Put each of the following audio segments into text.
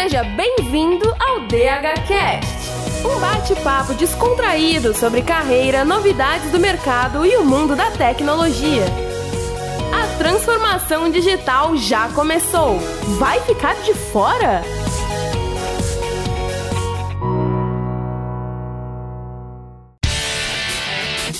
Seja bem-vindo ao DHCast, um bate-papo descontraído sobre carreira, novidades do mercado e o mundo da tecnologia. A transformação digital já começou. Vai ficar de fora?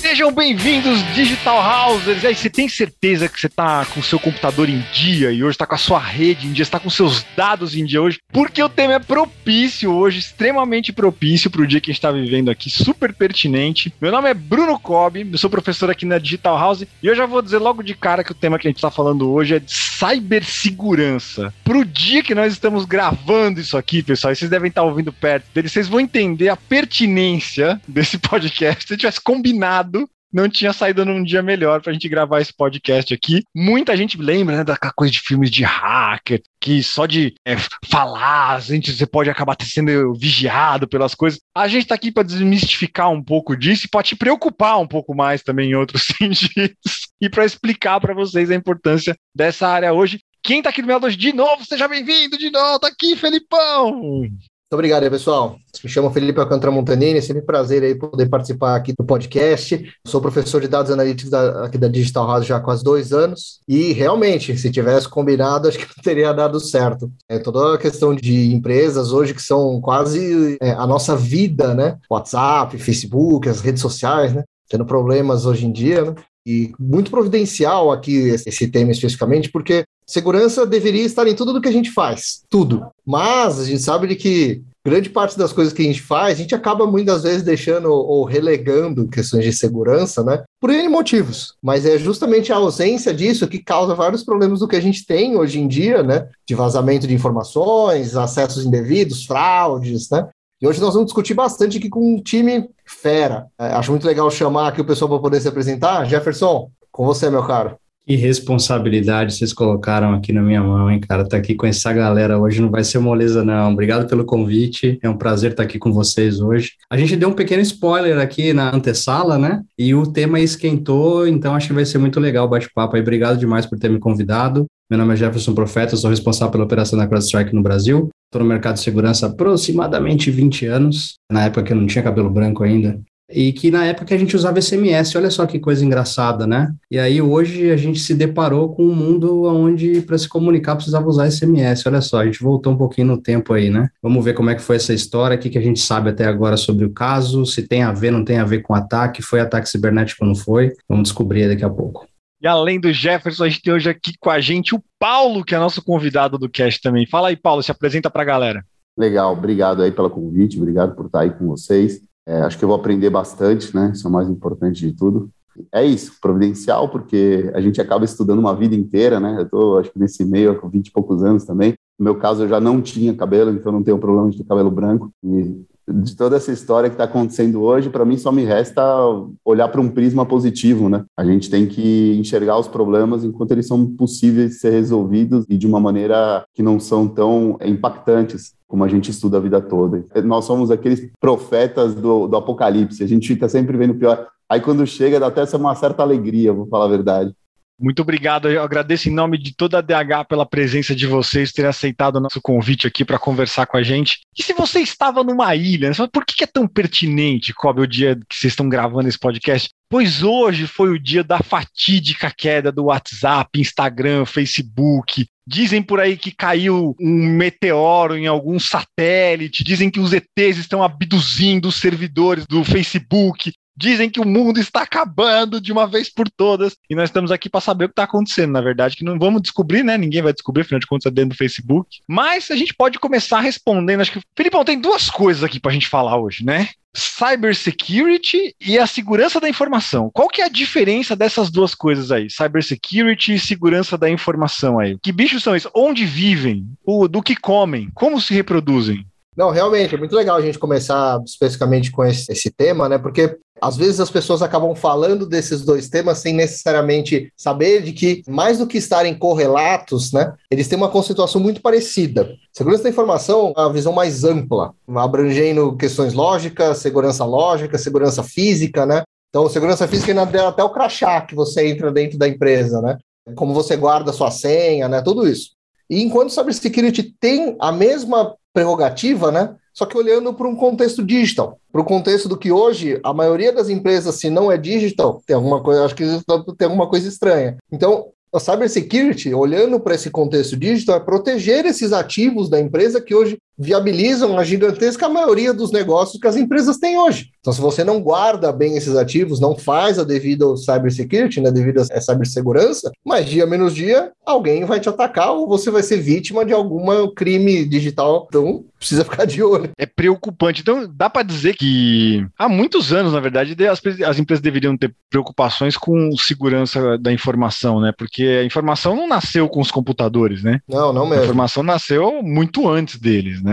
Sejam bem-vindos, Digital Housers! Aí, você tem certeza que você está com o seu computador em dia e hoje está com a sua rede em dia, está com seus dados em dia hoje? Porque o tema é propício hoje, extremamente propício para o dia que a gente está vivendo aqui, super pertinente. Meu nome é Bruno Cobb, eu sou professor aqui na Digital House e eu já vou dizer logo de cara que o tema que a gente está falando hoje é de cibersegurança. Para o dia que nós estamos gravando isso aqui, pessoal, e vocês devem estar ouvindo perto dele, vocês vão entender a pertinência desse podcast. Se tivesse combinado não tinha saído num dia melhor pra gente gravar esse podcast aqui. Muita gente lembra, né, daquela coisa de filmes de hacker, que só de é, falar, a gente, você pode acabar sendo vigiado pelas coisas. A gente tá aqui para desmistificar um pouco disso e para te preocupar um pouco mais também em outros sentidos e para explicar para vocês a importância dessa área hoje. Quem tá aqui do meu lado hoje de novo, seja bem-vindo de novo, tá aqui, Felipão! Muito obrigado pessoal. Me chamo Felipe Alcântara Montanini, é sempre um prazer aí poder participar aqui do podcast. Sou professor de dados analíticos da, aqui da Digital House já há quase dois anos e realmente, se tivesse combinado, acho que teria dado certo. É toda a questão de empresas hoje que são quase é, a nossa vida, né? WhatsApp, Facebook, as redes sociais, né? Tendo problemas hoje em dia, né? E muito providencial aqui esse tema especificamente, porque segurança deveria estar em tudo do que a gente faz, tudo. Mas a gente sabe de que grande parte das coisas que a gente faz, a gente acaba muitas vezes deixando ou relegando questões de segurança, né? Por N motivos. Mas é justamente a ausência disso que causa vários problemas do que a gente tem hoje em dia, né? De vazamento de informações, acessos indevidos, fraudes, né? E hoje nós vamos discutir bastante aqui com um time fera. É, acho muito legal chamar aqui o pessoal para poder se apresentar. Jefferson, com você, meu caro. Que responsabilidade vocês colocaram aqui na minha mão, hein, cara? Tá aqui com essa galera hoje não vai ser moleza, não. Obrigado pelo convite. É um prazer estar aqui com vocês hoje. A gente deu um pequeno spoiler aqui na antessala, né? E o tema esquentou, então acho que vai ser muito legal o bate-papo aí. Obrigado demais por ter me convidado. Meu nome é Jefferson Profeta, sou responsável pela operação da CrowdStrike no Brasil. Estou no mercado de segurança há aproximadamente 20 anos, na época que eu não tinha cabelo branco ainda. E que na época a gente usava SMS, olha só que coisa engraçada, né? E aí hoje a gente se deparou com um mundo onde para se comunicar precisava usar SMS, olha só, a gente voltou um pouquinho no tempo aí, né? Vamos ver como é que foi essa história, o que, que a gente sabe até agora sobre o caso, se tem a ver, não tem a ver com ataque, foi ataque cibernético ou não foi, vamos descobrir daqui a pouco. E além do Jefferson, a gente tem hoje aqui com a gente o Paulo, que é nosso convidado do cast também. Fala aí, Paulo, se apresenta para a galera. Legal, obrigado aí pelo convite, obrigado por estar aí com vocês. É, acho que eu vou aprender bastante, né? Isso é o mais importante de tudo. É isso, providencial, porque a gente acaba estudando uma vida inteira, né? Eu estou, acho que nesse meio, com 20 e poucos anos também. No meu caso, eu já não tinha cabelo, então não tenho problema de ter cabelo branco. E de toda essa história que está acontecendo hoje, para mim só me resta olhar para um prisma positivo, né? A gente tem que enxergar os problemas enquanto eles são possíveis de ser resolvidos e de uma maneira que não são tão impactantes como a gente estuda a vida toda. Nós somos aqueles profetas do, do apocalipse, a gente fica sempre vendo o pior. Aí quando chega dá até uma certa alegria, vou falar a verdade. Muito obrigado. Eu agradeço em nome de toda a DH pela presença de vocês, terem aceitado o nosso convite aqui para conversar com a gente. E se você estava numa ilha, por que é tão pertinente, Cobre, o dia que vocês estão gravando esse podcast? Pois hoje foi o dia da fatídica queda do WhatsApp, Instagram, Facebook. Dizem por aí que caiu um meteoro em algum satélite, dizem que os ETs estão abduzindo os servidores do Facebook. Dizem que o mundo está acabando de uma vez por todas e nós estamos aqui para saber o que está acontecendo. Na verdade, que não vamos descobrir, né? Ninguém vai descobrir, afinal de contas, é dentro do Facebook. Mas a gente pode começar respondendo. Acho que, Felipão, tem duas coisas aqui para a gente falar hoje, né? Cybersecurity e a segurança da informação. Qual que é a diferença dessas duas coisas aí? Cybersecurity e segurança da informação aí. Que bichos são esses? Onde vivem? O, do que comem? Como se reproduzem? Não, realmente, é muito legal a gente começar especificamente com esse, esse, tema, né? Porque às vezes as pessoas acabam falando desses dois temas sem necessariamente saber de que, mais do que estarem correlatos, né? Eles têm uma conceituação muito parecida. Segurança da informação é uma visão mais ampla, abrangendo questões lógicas, segurança lógica, segurança física, né? Então, segurança física ainda até o crachá que você entra dentro da empresa, né? Como você guarda sua senha, né? Tudo isso. E enquanto cybersecurity tem a mesma prerrogativa, né? Só que olhando para um contexto digital, para o contexto do que hoje a maioria das empresas, se não é digital, tem alguma coisa, acho que tem alguma coisa estranha. Então, a cybersecurity, olhando para esse contexto digital, é proteger esses ativos da empresa que hoje viabilizam a gigantesca maioria dos negócios que as empresas têm hoje. Então, se você não guarda bem esses ativos, não faz a devida cybersecurity, né, devido a cibersegurança, mais dia menos dia, alguém vai te atacar ou você vai ser vítima de algum crime digital. Então, precisa ficar de olho. É preocupante. Então, dá para dizer que há muitos anos, na verdade, as, as, empresas deveriam ter preocupações com segurança da informação, né? Porque a informação não nasceu com os computadores, né? Não, não mesmo. A informação nasceu muito antes deles, né?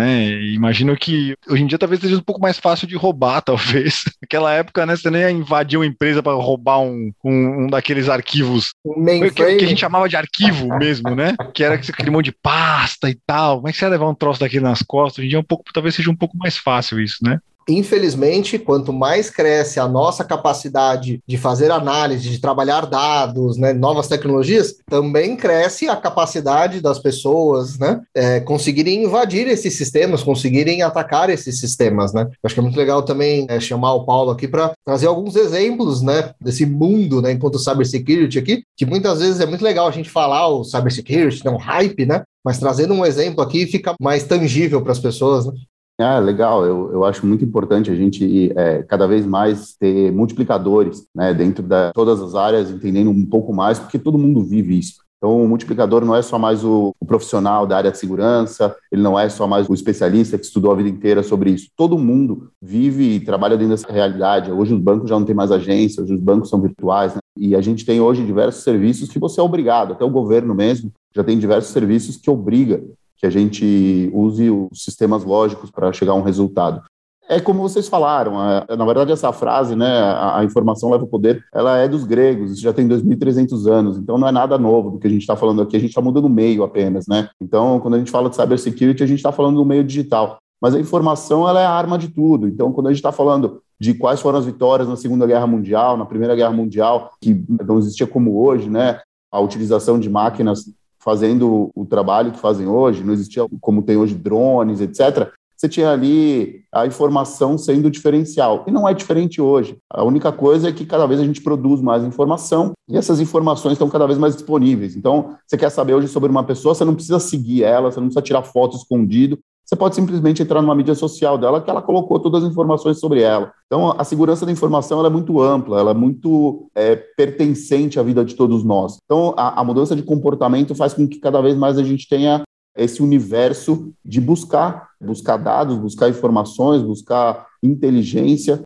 Imagino que hoje em dia talvez seja um pouco mais fácil de roubar, talvez. Naquela época, né, você nem ia invadir uma empresa para roubar um, um, um, daqueles arquivos que, que, a gente chamava de arquivo mesmo, né? Que era que você queria um monte de pasta e tal. Como é que você ia levar um troço daquele nas costas? Hoje em dia é um pouco, talvez seja um pouco mais fácil isso, né? Infelizmente, quanto mais cresce a nossa capacidade de fazer análise, de trabalhar dados, né, novas tecnologias, também cresce a capacidade das pessoas né, é, conseguirem invadir esses sistemas, conseguirem atacar esses sistemas. Né? acho que é muito legal também é, chamar o Paulo aqui para trazer alguns exemplos né, desse mundo né, enquanto cybersecurity aqui, que muitas vezes é muito legal a gente falar o cybersecurity, não hype, né? Mas trazendo um exemplo aqui fica mais tangível para as pessoas, né? Ah, legal. Eu, eu acho muito importante a gente é, cada vez mais ter multiplicadores né, dentro de todas as áreas, entendendo um pouco mais, porque todo mundo vive isso. Então, o multiplicador não é só mais o, o, profissional da área de segurança, ele não é só mais o especialista que estudou a vida inteira sobre isso. Todo mundo vive e trabalha dentro dessa realidade. Hoje os bancos já não têm mais agência, hoje os bancos são virtuais, né? E a gente tem hoje diversos serviços que você é obrigado, até o governo mesmo já tem diversos serviços que obriga que a gente use os sistemas lógicos para chegar a um resultado. É como vocês falaram, na verdade essa frase, né, a, informação leva o poder, ela é dos gregos, isso já tem 2.300 anos, então não é nada novo do que a gente está falando aqui, a gente está mudando o meio apenas, né? Então, quando a gente fala de cybersecurity, a gente está falando do meio digital, mas a informação ela é a arma de tudo, então quando a gente está falando de quais foram as vitórias na Segunda Guerra Mundial, na Primeira Guerra Mundial, que não existia como hoje, né, a utilização de máquinas fazendo o trabalho que fazem hoje, não existia como tem hoje drones, etc. Você tinha ali a informação sendo diferencial. E não é diferente hoje. A única coisa é que cada vez a gente produz mais informação e essas informações estão cada vez mais disponíveis. Então, você quer saber hoje sobre uma pessoa, você não precisa seguir ela, você não precisa tirar foto escondido, você pode simplesmente entrar numa mídia social dela que ela colocou todas as informações sobre ela. Então, a segurança da informação é muito ampla, ela é muito é, pertencente à vida de todos nós. Então, a, a mudança de comportamento faz com que cada vez mais a gente tenha esse universo de buscar, buscar dados, buscar informações, buscar inteligência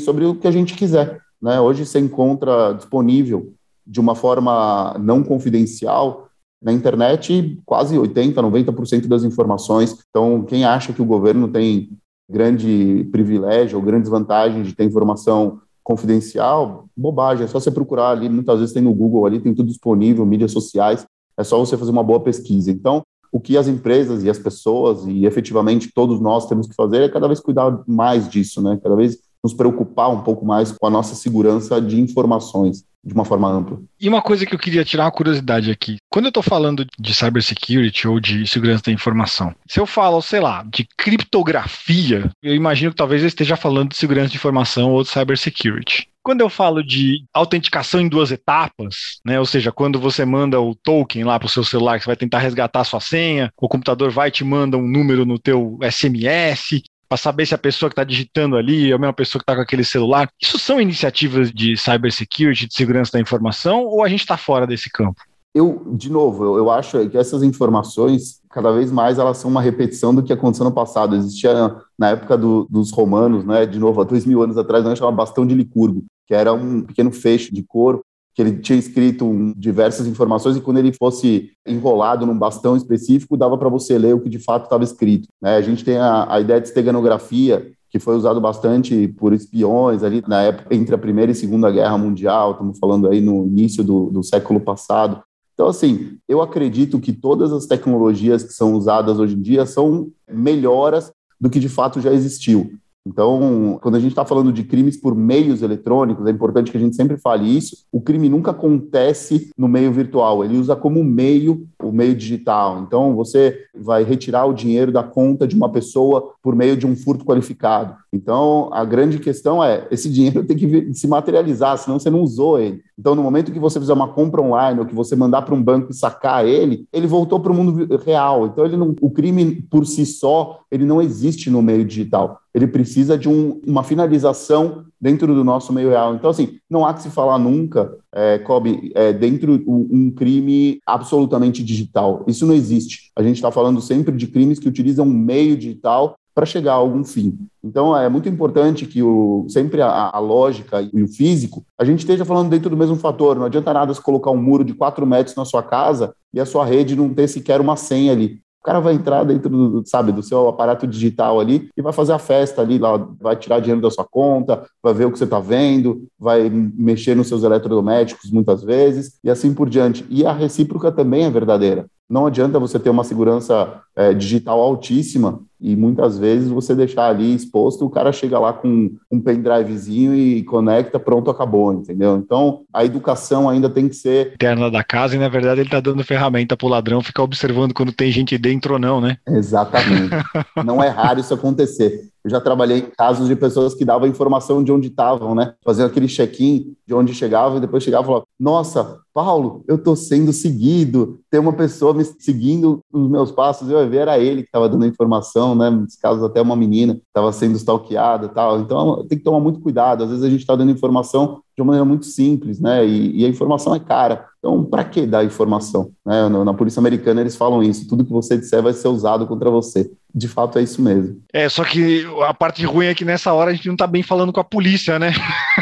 sobre o que a gente quiser. Né? Hoje você encontra disponível de uma forma não confidencial na internet quase 80%, 90% das informações. Então, quem acha que o governo tem grande privilégio ou grandes vantagens de ter informação confidencial, bobagem, é só você procurar ali, muitas vezes tem no Google ali, tem tudo disponível, mídias sociais, é só você fazer uma boa pesquisa. Então, o que as empresas e as pessoas e efetivamente todos nós temos que fazer é cada vez cuidar mais disso, né? Cada vez nos preocupar um pouco mais com a nossa segurança de informações de uma forma ampla. E uma coisa que eu queria tirar uma curiosidade aqui. Quando eu estou falando de cybersecurity ou de segurança da informação, se eu falo, sei lá, de criptografia, eu imagino que talvez eu esteja falando de segurança de informação ou de cybersecurity. Quando eu falo de autenticação em duas etapas, né, ou seja, quando você manda o token lá para o seu celular, que você vai tentar resgatar a sua senha, o computador vai te manda um número no teu SMS, para saber se a pessoa que está digitando ali é a mesma pessoa que está com aquele celular. Isso são iniciativas de cybersecurity, de segurança da informação, ou a gente está fora desse campo? Eu, de novo, eu, eu, acho que essas informações, cada vez mais, elas são uma repetição do que aconteceu no passado. Existia, na época do, dos romanos, né, de novo, há dois mil anos atrás, nós chamava bastão de Licurgo, que era um pequeno feixe de couro que ele tinha escrito diversas informações e quando ele fosse enrolado num bastão específico, dava para você ler o que de fato estava escrito. Né? A gente tem a, a ideia de esteganografia, que foi usado bastante por espiões ali na época entre a Primeira e Segunda Guerra Mundial, estamos falando aí no início do, do século passado. Então, assim, eu acredito que todas as tecnologias que são usadas hoje em dia são melhoras do que de fato já existiu. Então, quando a gente está falando de crimes por meios eletrônicos, é importante que a gente sempre fale isso. O crime nunca acontece no meio virtual, ele usa como meio o meio digital. Então, você vai retirar o dinheiro da conta de uma pessoa por meio de um furto qualificado. Então, a grande questão é: esse dinheiro tem que se materializar, senão você não usou ele. Então, no momento que você fizer uma compra online ou que você mandar para um banco e sacar ele, ele voltou para o mundo real. Então, ele não, o crime por si só, ele não existe no meio digital. Ele precisa de um, uma finalização dentro do nosso meio real. Então, assim, não há que se falar nunca, é, Kobe, é, dentro de um, um crime absolutamente digital. Isso não existe. A gente está falando sempre de crimes que utilizam um meio digital para chegar a algum fim. Então, é muito importante que o, sempre a, a, lógica e o físico, a gente esteja falando dentro do mesmo fator. Não adianta nada se colocar um muro de 4 metros na sua casa e a sua rede não ter sequer uma senha ali. O cara vai entrar dentro do, sabe, do seu aparato digital ali e vai fazer a festa ali, lá, vai tirar dinheiro da sua conta, vai ver o que você está vendo, vai mexer nos seus eletrodomésticos muitas vezes e assim por diante. E a recíproca também é verdadeira. Não adianta você ter uma segurança é, digital altíssima e muitas vezes você deixar ali exposto, o cara chega lá com um pendrivezinho e conecta, pronto, acabou, entendeu? Então, a educação ainda tem que ser... Interna da casa e, na verdade, ele está dando ferramenta para o ladrão ficar observando quando tem gente dentro ou não, né? Exatamente. não é raro isso acontecer. Eu já trabalhei em casos de pessoas que davam informação de onde estavam, né? Faziam aquele check-in de onde chegavam e depois chegavam e falavam: Nossa, Paulo, eu estou sendo seguido, tem uma pessoa me seguindo os meus passos. Eu ia ver, era ele que estava dando informação, né? Nos casos, até uma menina estava sendo stalkeada tal. Então, tem que tomar muito cuidado. Às vezes a gente está dando informação de uma maneira muito simples, né? E, e a informação é cara. Então, para que dar informação? Né? Na, na, polícia americana eles falam isso: tudo que você disser vai ser usado contra você. De fato, é isso mesmo. É, só que a parte ruim é que nessa hora a gente não está bem falando com a polícia, né?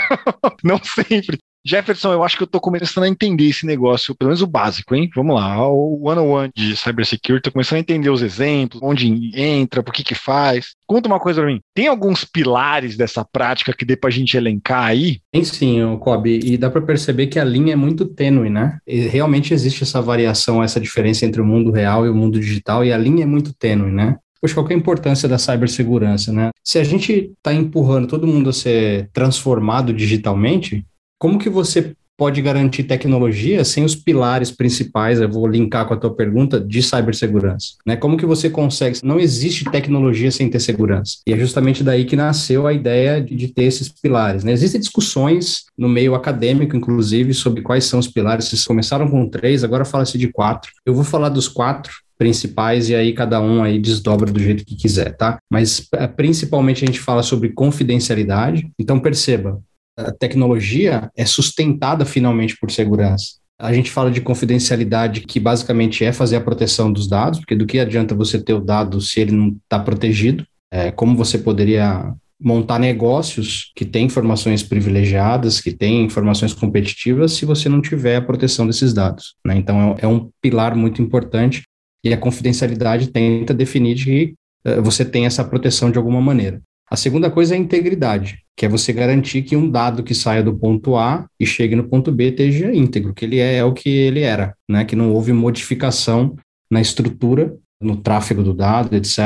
não sempre. Jefferson, eu acho que eu tô começando a entender esse negócio, pelo menos o básico, hein? Vamos lá, o one-on-one de cybersecurity, tô começando a entender os exemplos, onde entra, por que que faz. Conta uma coisa pra mim, tem alguns pilares dessa prática que dê pra gente elencar aí? Tem sim, Kobe, e dá para perceber que a linha é muito tênue, né? E realmente existe essa variação, essa diferença entre o mundo real e o mundo digital, e a linha é muito tênue, né? Poxa, qual é a importância da cibersegurança, né? Se a gente está empurrando todo mundo a ser transformado digitalmente, como que você pode garantir tecnologia sem os pilares principais, eu vou linkar com a tua pergunta, de cibersegurança, né? Como que você consegue? Não existe tecnologia sem ter segurança. E é justamente daí que nasceu a ideia de, de ter esses pilares, né? Existem discussões no meio acadêmico, inclusive, sobre quais são os pilares. Vocês começaram com três, agora fala-se de quatro. Eu vou falar dos quatro, principais e aí cada um aí desdobra do jeito que quiser, tá? Mas é, principalmente a gente fala sobre confidencialidade. Então perceba, tecnologia é sustentada finalmente por segurança. A gente fala de confidencialidade, que basicamente é fazer a proteção dos dados, porque do que adianta você ter o dado se ele não está protegido? É, como você poderia montar negócios que têm informações privilegiadas, que têm informações competitivas, se você não tiver a proteção desses dados? Né? Então, é, é um pilar muito importante e a confidencialidade tenta definir que uh, você tem essa proteção de alguma maneira. A segunda coisa é a integridade, que é você garantir que um dado que saia do ponto A e chegue no ponto B esteja íntegro, que ele é, é o que ele era, né? que não houve modificação na estrutura, no tráfego do dado, etc.,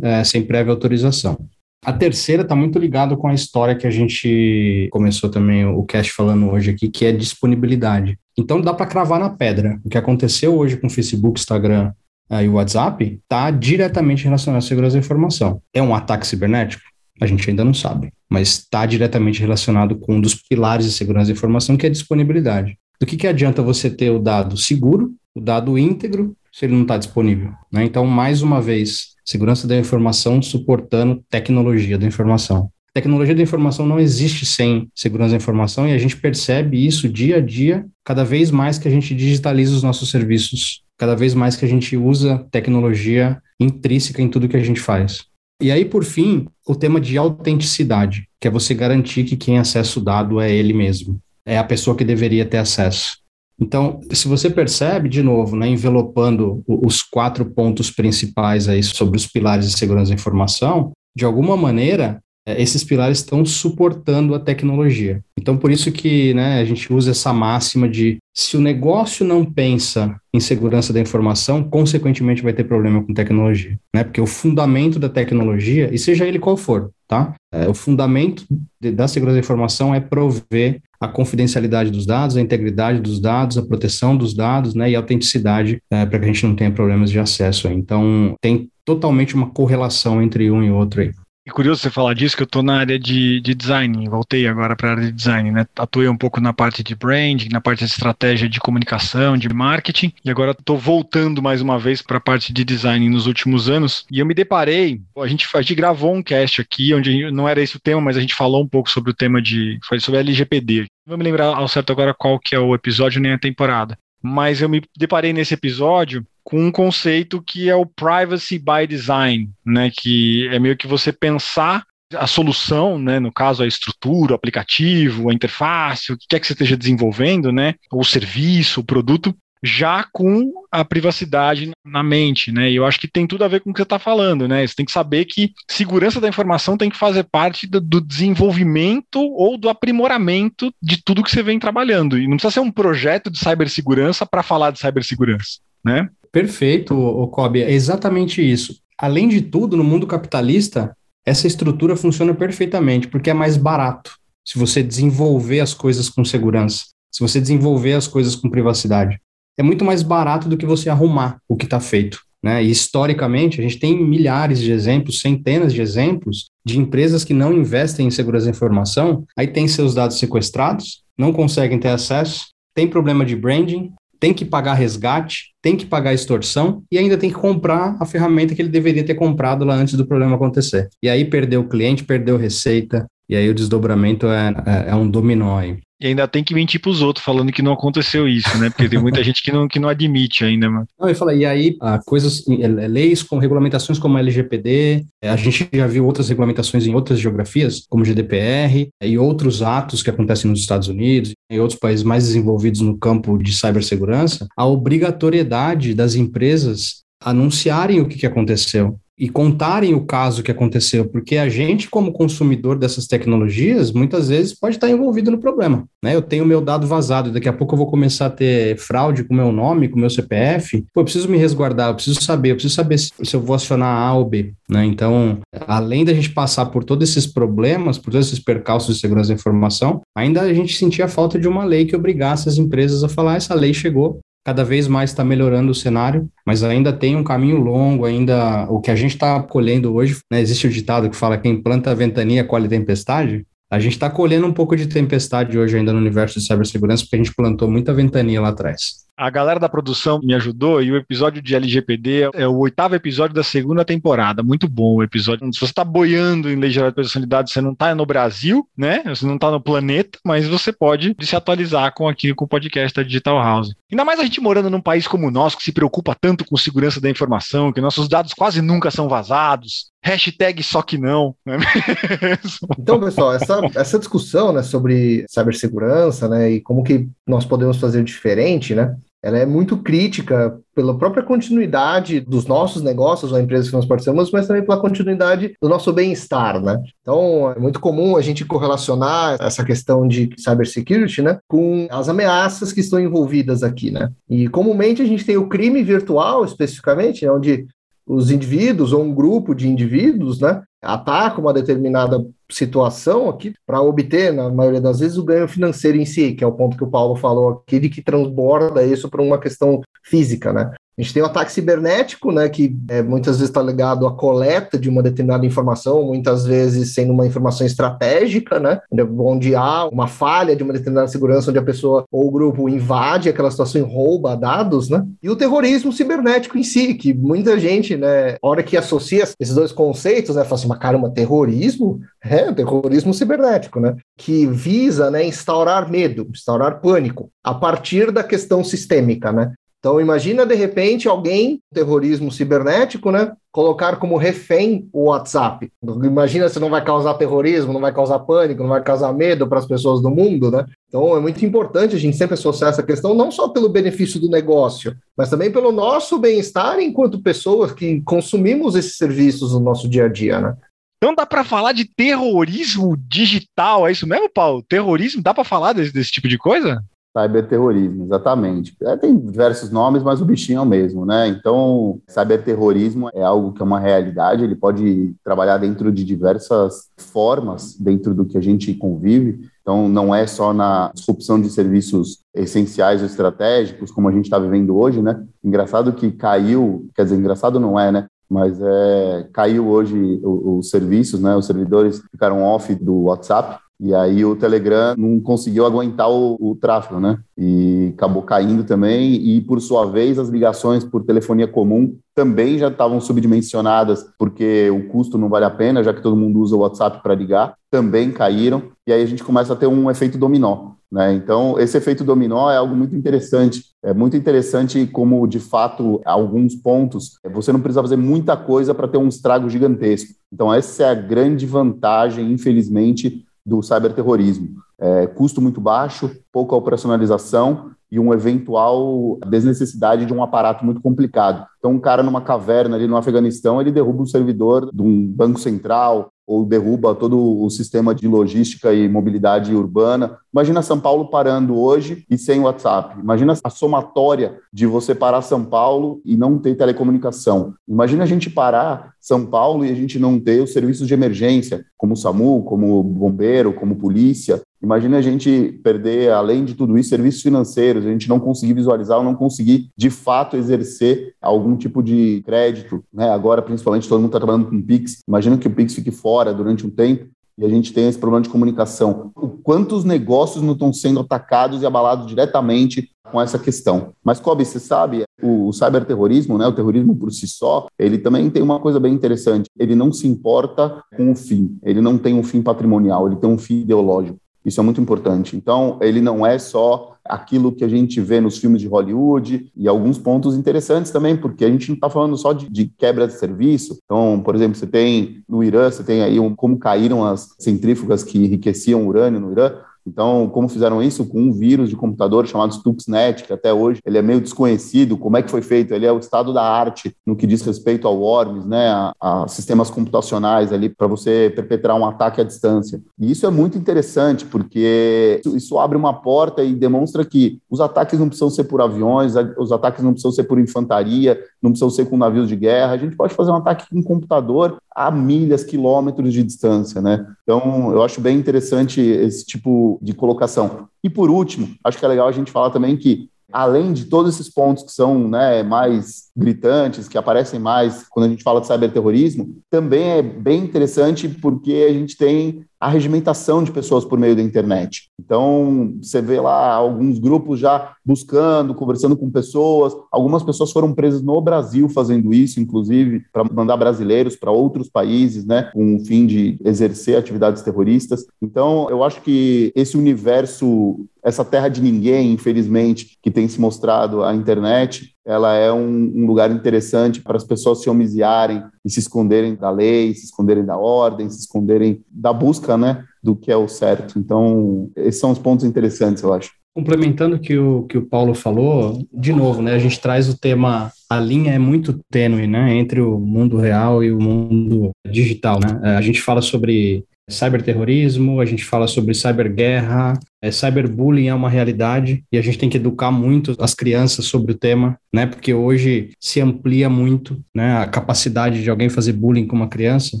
é, sem prévia autorização. A terceira está muito ligado com a história que a gente começou também o cast falando hoje aqui, que é disponibilidade. Então dá para cravar na pedra. O que aconteceu hoje com o Facebook, Instagram uh, e o WhatsApp está diretamente relacionado à segurança da informação. É um ataque cibernético? A gente ainda não sabe, mas está diretamente relacionado com um dos pilares de segurança da informação, que é a disponibilidade. Do que, que adianta você ter o dado seguro, o dado íntegro, se ele não está disponível? Né? Então, mais uma vez, segurança da informação suportando tecnologia da informação. Tecnologia da informação não existe sem segurança da informação e a gente percebe isso dia a dia, cada vez mais que a gente digitaliza os nossos serviços, cada vez mais que a gente usa tecnologia intrínseca em tudo que a gente faz. E aí, por fim, o tema de autenticidade, que é você garantir que quem acessa o dado é ele mesmo, é a pessoa que deveria ter acesso. Então, se você percebe, de novo, né, envelopando os quatro pontos principais aí sobre os pilares de segurança da informação, de alguma maneira, esses pilares estão suportando a tecnologia. Então, por isso que né, a gente usa essa máxima de se o negócio não pensa em segurança da informação, consequentemente vai ter problema com tecnologia, né? Porque o fundamento da tecnologia, e seja ele qual for, tá? É, o fundamento de, da segurança da informação é prover a confidencialidade dos dados, a integridade dos dados, a proteção dos dados, né, e a autenticidade é, para que a gente não tenha problemas de acesso. Então, tem totalmente uma correlação entre um e outro aí. É curioso você falar disso, que eu estou na área de, de design, voltei agora para a área de design, né? Atuei um pouco na parte de branding, na parte de estratégia de comunicação, de marketing, e agora estou voltando mais uma vez para a parte de design nos últimos anos. E eu me deparei, a gente, a gente gravou um cast aqui, onde gente, não era esse o tema, mas a gente falou um pouco sobre o tema de. Foi sobre LGPD. Não vou me lembrar ao certo agora qual que é o episódio nem a temporada. Mas eu me deparei nesse episódio com um conceito que é o privacy by design, né, que é meio que você pensar a solução, né, no caso a estrutura, o aplicativo, a interface, o que quer que você esteja desenvolvendo, né, o serviço, o produto, já com a privacidade na mente, né? E eu acho que tem tudo a ver com o que você está falando, né? Você tem que saber que segurança da informação tem que fazer parte do, do, desenvolvimento ou do aprimoramento de tudo que você vem trabalhando. E não precisa ser um projeto de cibersegurança para falar de cibersegurança, né? Perfeito, Kobe, é exatamente isso. Além de tudo, no mundo capitalista, essa estrutura funciona perfeitamente, porque é mais barato se você desenvolver as coisas com segurança, se você desenvolver as coisas com privacidade. É muito mais barato do que você arrumar o que está feito. Né? E historicamente, a gente tem milhares de exemplos, centenas de exemplos de empresas que não investem em segurança da informação, aí tem seus dados sequestrados, não conseguem ter acesso, tem problema de branding, tem que pagar resgate, tem que pagar extorsão e ainda tem que comprar a ferramenta que ele deveria ter comprado lá antes do problema acontecer. E aí perdeu o cliente, perdeu receita, e aí o desdobramento é, é, é um dominó aí. E ainda tem que mentir para os outros, falando que não aconteceu isso, né? Porque tem muita gente que não, que não admite ainda, mano. Não, e fala, e aí, ah, coisas, é, é, leis com regulamentações como a LGPD, é, a gente já viu outras regulamentações em outras geografias, como GDPR, e outros atos que acontecem nos Estados Unidos e outros países mais desenvolvidos no campo de cibersegurança, a obrigatoriedade das empresas anunciarem o que, que aconteceu e contarem o caso que aconteceu, porque a gente, como consumidor dessas tecnologias, muitas vezes pode estar envolvido no problema. Né? Eu tenho meu dado vazado, daqui a pouco eu vou começar a ter fraude com meu nome, com meu CPF. Pô, eu preciso me resguardar, eu preciso saber, eu preciso saber se, se eu vou acionar A ou B. Né? Então, além da gente passar por todos esses problemas, por todos esses percalços de segurança da informação, ainda a gente sentia falta de uma lei que obrigasse as empresas a falar: essa lei chegou, cada vez mais está melhorando o cenário, mas ainda tem um caminho longo, ainda o que a gente está colhendo hoje, né, existe o ditado que fala quem planta ventania colhe tempestade, a gente está colhendo um pouco de tempestade hoje ainda no universo de cibersegurança, porque a gente plantou muita ventania lá atrás. A galera da produção me ajudou e o episódio de LGPD é o oitavo episódio da segunda temporada. Muito bom o episódio. Se você está boiando em Lei Geral de Proteção de Dados, você não está no Brasil, né? Você não está no planeta, mas você pode se atualizar com aqui com o podcast da Digital House. Ainda mais a gente morando num país como o nosso, que se preocupa tanto com segurança da informação, que nossos dados quase nunca são vazados. Hashtag só que não. é então, pessoal, essa, essa discussão né, sobre cibersegurança né, e como que nós podemos fazer diferente, né? Ela é muito crítica pela própria continuidade dos nossos negócios ou empresas que nós participamos, mas também pela continuidade do nosso bem-estar, né? Então, é muito comum a gente correlacionar essa questão de cybersecurity, né, com as ameaças que estão envolvidas aqui, né? E comumente a gente tem o crime virtual, especificamente, onde os indivíduos ou um grupo de indivíduos, né, ataca uma determinada situação aqui para obter, na maioria das vezes, o ganho financeiro em si, que é o ponto que o Paulo falou aqui, de que transborda isso para uma questão física, né? A gente tem o ataque cibernético, né, que é, muitas vezes está ligado à coleta de uma determinada informação, muitas vezes sendo uma informação estratégica, né, onde há uma falha de uma determinada segurança, onde a pessoa ou o grupo invade aquela situação e rouba dados, né, e o terrorismo cibernético em si, que muita gente, né, hora que associa esses dois conceitos, né, fala assim, mas caramba, terrorismo? É, terrorismo cibernético, né, que visa, né, instaurar medo, instaurar pânico, a partir da questão sistêmica, né, então, imagina de repente alguém, terrorismo cibernético, né? Colocar como refém o WhatsApp. Imagina se não vai causar terrorismo, não vai causar pânico, não vai causar medo para as pessoas do mundo, né? Então, é muito importante a gente sempre associar essa questão, não só pelo benefício do negócio, mas também pelo nosso bem-estar enquanto pessoas que consumimos esses serviços no nosso dia a dia, né? Então dá para falar de terrorismo digital, é isso mesmo, Paulo? Terrorismo, dá para falar desse, desse tipo de coisa? Cyberterrorismo, exatamente. É, tem diversos nomes, mas o bichinho é o mesmo, né? Então, cyberterrorismo é algo que é uma realidade, ele pode trabalhar dentro de diversas formas, dentro do que a gente convive. Então, não é só na disrupção de serviços essenciais ou estratégicos, como a gente está vivendo hoje, né? Engraçado que caiu, quer dizer, engraçado não é, né? Mas é, caiu hoje os, os serviços, né? Os servidores ficaram off do WhatsApp e aí o Telegram não conseguiu aguentar o, o, tráfego, né? E acabou caindo também. E por sua vez, as ligações por telefonia comum também já estavam subdimensionadas, porque o custo não vale a pena, já que todo mundo usa o WhatsApp para ligar, também caíram. E aí a gente começa a ter um efeito dominó. Né? Então, esse efeito dominó é algo muito interessante. É muito interessante como, de fato, alguns pontos, você não precisa fazer muita coisa para ter um estrago gigantesco. Então, essa é a grande vantagem, infelizmente, do cyberterrorismo. É, custo muito baixo, pouca operacionalização e um eventual desnecessidade de um aparato muito complicado. Então, um cara numa caverna ali no Afeganistão, ele derruba um servidor de um banco central ou derruba todo o sistema de logística e mobilidade urbana. Imagina São Paulo parando hoje e sem WhatsApp. Imagina a somatória de você parar São Paulo e não ter telecomunicação. Imagina a gente parar São Paulo e a gente não ter os serviços de emergência, como o SAMU, como bombeiro, como polícia. Imagina a gente perder, além de tudo isso, serviços financeiros, a gente não conseguir visualizar ou não conseguir, de fato, exercer algum tipo de crédito. Né? Agora, principalmente, todo mundo está trabalhando com Pix. Imagina que o Pix fique fora durante um tempo e a gente tem esse problema de comunicação. O quantos negócios não estão sendo atacados e abalados diretamente com essa questão. Mas, Kobe, você sabe, o, o cyberterrorismo, né, o terrorismo por si só, ele também tem uma coisa bem interessante. Ele não se importa com o fim, ele não tem um fim patrimonial, ele tem um fim ideológico. Isso é muito importante. Então, ele não é só aquilo que a gente vê nos filmes de Hollywood e alguns pontos interessantes também, porque a gente não está falando só de, de, quebra de serviço. Então, por exemplo, você tem no Irã, você tem aí um, como caíram as centrífugas que enriqueciam urânio no Irã. Então, como fizeram isso com um vírus de computador chamado Stuxnet, que até hoje ele é meio desconhecido, como é que foi feito? Ele é o estado da arte no que diz respeito ao worms, né, a, a sistemas computacionais ali para você perpetrar um ataque à distância. E isso é muito interessante, porque isso, isso abre uma porta e demonstra que os ataques não precisam ser por aviões, os ataques não precisam ser por infantaria, não precisam ser com navios de guerra. A gente pode fazer um ataque com um computador a milhas, quilômetros de distância, né? Então, eu acho bem interessante esse tipo de colocação. E por último, acho que é legal a gente falar também que além de todos esses pontos que são né, mais gritantes, que aparecem mais quando a gente fala de cyberterrorismo, também é bem interessante porque a gente tem a regimentação de pessoas por meio da internet. Então, você vê lá alguns grupos já buscando, conversando com pessoas. Algumas pessoas foram presas no Brasil fazendo isso, inclusive, para mandar brasileiros para outros países, né, com o fim de exercer atividades terroristas. Então, eu acho que esse universo, essa terra de ninguém, infelizmente, que tem se mostrado a internet, ela é um, um, lugar interessante para as pessoas se homiciarem e se esconderem da lei, se esconderem da ordem, se esconderem da busca, né, do que é o certo. Então, esses são os pontos interessantes, eu acho. Complementando que o que o Paulo falou, de novo, né, a gente traz o tema, a linha é muito tênue, né, entre o mundo real e o mundo digital, né? A gente fala sobre cyberterrorismo, a gente fala sobre cyberguerra, é, cyberbullying é uma realidade e a gente tem que educar muito as crianças sobre o tema, né? Porque hoje se amplia muito, né? A capacidade de alguém fazer bullying com uma criança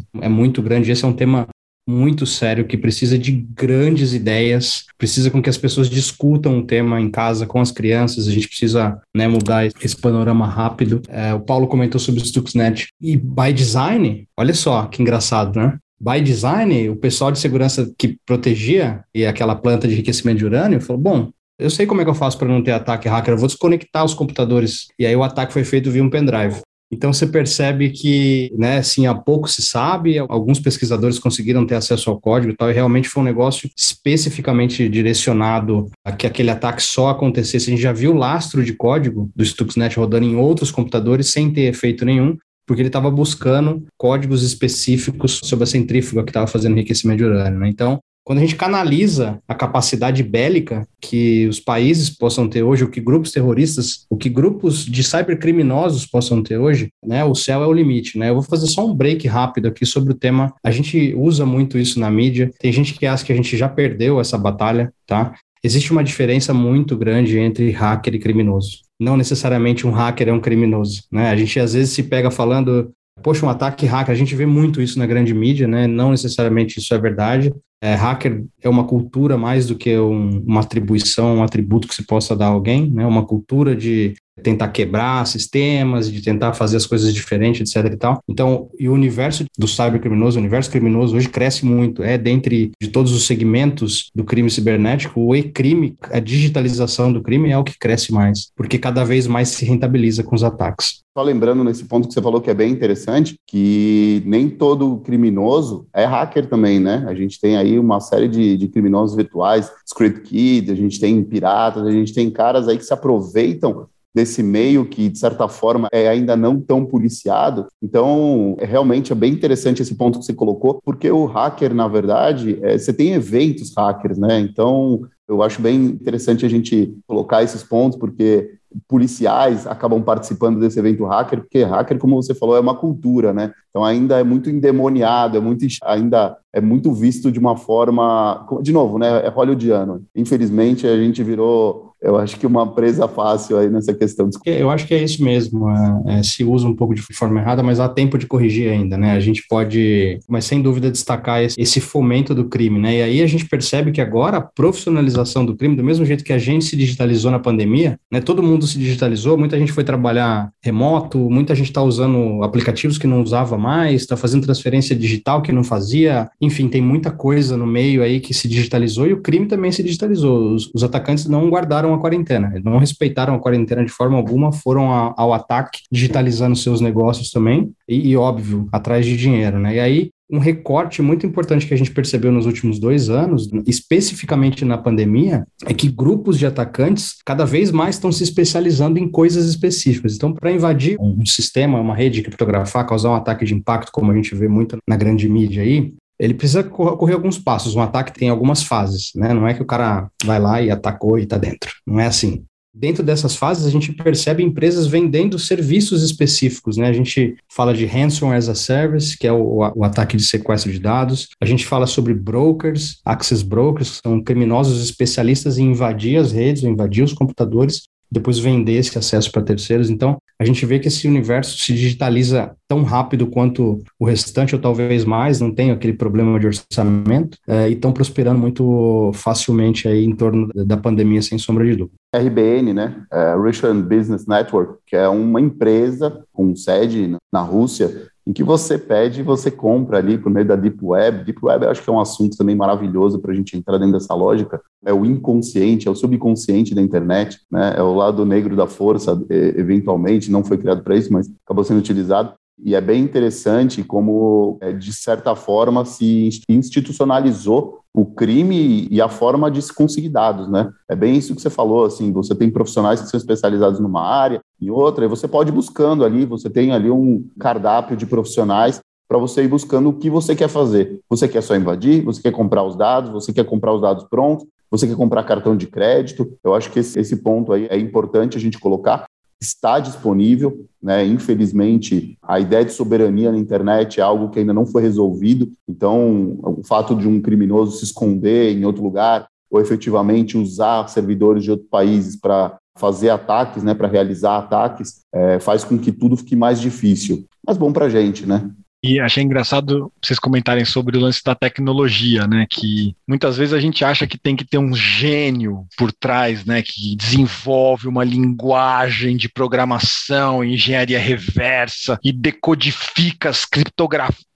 é muito grande. Esse é um tema muito sério que precisa de grandes ideias, precisa com que as pessoas discutam o tema em casa com as crianças, a gente precisa né, mudar esse panorama rápido. É, o Paulo comentou sobre o Stuxnet e by design, olha só que engraçado, né? By design, o pessoal de segurança que protegia e aquela planta de enriquecimento de urânio falou: bom, eu sei como é que eu faço para não ter ataque hacker, eu vou desconectar os computadores. E aí o ataque foi feito via um pendrive. Então você percebe que, né, assim, há pouco se sabe, alguns pesquisadores conseguiram ter acesso ao código e tal, e realmente foi um negócio especificamente direcionado a que aquele ataque só acontecesse. A gente já viu lastro de código do Stuxnet rodando em outros computadores sem ter efeito nenhum, porque ele estava buscando códigos específicos sobre a centrífuga que estava fazendo enriquecimento de urânio. Né? Então, quando a gente canaliza a capacidade bélica que os países possam ter hoje, o que grupos terroristas, o que grupos de cybercriminosos possam ter hoje, né, o céu é o limite, né? Eu vou fazer só um break rápido aqui sobre o tema. A gente usa muito isso na mídia. Tem gente que acha que a gente já perdeu essa batalha, tá? Existe uma diferença muito grande entre hacker e criminoso não necessariamente um hacker é um criminoso, né? A gente às vezes se pega falando, poxa, um ataque hacker, a gente vê muito isso na grande mídia, né? Não necessariamente isso é verdade. É, hacker é uma cultura mais do que um, uma atribuição, um atributo que se possa dar a alguém, né? Uma cultura de tentar quebrar sistemas, de tentar fazer as coisas diferentes, etc e tal. Então, e o universo do cybercriminoso, o universo criminoso hoje cresce muito. É dentre de todos os segmentos do crime cibernético, o e-crime, a digitalização do crime é o que cresce mais, porque cada vez mais se rentabiliza com os ataques. Só lembrando nesse ponto que você falou que é bem interessante, que nem todo criminoso é hacker também, né? A gente tem aí uma série de, de criminosos virtuais, Script Kid, a gente tem piratas, a gente tem caras aí que se aproveitam desse meio que, de certa forma, é ainda não tão policiado. Então, é, realmente é bem interessante esse ponto que você colocou, porque o hacker, na verdade, é, você tem eventos hackers, né? Então, eu acho bem interessante a gente colocar esses pontos, porque policiais acabam participando desse evento hacker, porque hacker, como você falou, é uma cultura, né? Então ainda é muito endemoniado, é muito ainda é muito visto de uma forma, de novo, né? É hollywoodiano. Infelizmente a gente virou eu acho que uma presa fácil aí nessa questão. Eu acho que é isso mesmo. É, é, se usa um pouco de forma errada, mas há tempo de corrigir ainda, né? A gente pode, mas sem dúvida, destacar esse, esse fomento do crime, né? E aí a gente percebe que agora a profissionalização do crime, do mesmo jeito que a gente se digitalizou na pandemia, né? Todo mundo se digitalizou, muita gente foi trabalhar remoto, muita gente está usando aplicativos que não usava mais, está fazendo transferência digital que não fazia, enfim, tem muita coisa no meio aí que se digitalizou e o crime também se digitalizou. Os, os atacantes não guardaram a quarentena. Não respeitaram a quarentena de forma alguma, foram a, ao ataque, digitalizando seus negócios também, e, e, óbvio, atrás de dinheiro, né? E aí, um recorte muito importante que a gente percebeu nos últimos dois anos, especificamente na pandemia, é que grupos de atacantes cada vez mais estão se especializando em coisas específicas. Então, para invadir um sistema, uma rede, criptografar, causar um ataque de impacto, como a gente vê muito na grande mídia aí, ele precisa correr alguns passos. Um ataque tem algumas fases, né? Não é que o cara vai lá e atacou e está dentro. Não é assim. Dentro dessas fases, a gente percebe empresas vendendo serviços específicos, né? A gente fala de ransom as a service, que é o, o, ataque de sequestro de dados. A gente fala sobre brokers, access brokers, que são criminosos especialistas em invadir as redes, ou invadir os computadores depois vender esse acesso para terceiros. Então, a gente vê que esse universo se digitaliza tão rápido quanto o restante, ou talvez mais, não tem aquele problema de orçamento, é, e estão prosperando muito facilmente aí em torno da pandemia, sem sombra de dúvida. RBN, né, é, Russian Business Network, que é uma empresa com sede na Rússia, em que você pede e você compra ali por meio da Deep Web. Deep Web eu acho que é um assunto também maravilhoso para a gente entrar dentro dessa lógica. É o inconsciente, é o subconsciente da internet, né? é o lado negro da força, eventualmente, não foi criado para isso, mas acabou sendo utilizado. E é bem interessante como, é, de certa forma, se institucionalizou o crime e a forma de se conseguir dados, né? É bem isso que você falou, assim, você tem profissionais que são especializados numa área e outra, e você pode ir buscando ali, você tem ali um cardápio de profissionais para você ir buscando o que você quer fazer. Você quer só invadir, você quer comprar os dados, você quer comprar os dados prontos, você quer comprar cartão de crédito. Eu acho que esse, esse ponto aí é importante a gente colocar está disponível, né? Infelizmente, a ideia de soberania na internet é algo que ainda não foi resolvido. Então, o fato de um criminoso se esconder em outro lugar ou efetivamente usar servidores de outros países para fazer ataques, né, para realizar ataques, é, faz com que tudo fique mais difícil. Mas bom para a gente, né? E achei engraçado vocês comentarem sobre o lance da tecnologia, né? Que muitas vezes a gente acha que tem que ter um gênio por trás, né? Que desenvolve uma linguagem de programação, engenharia reversa e decodifica as criptografias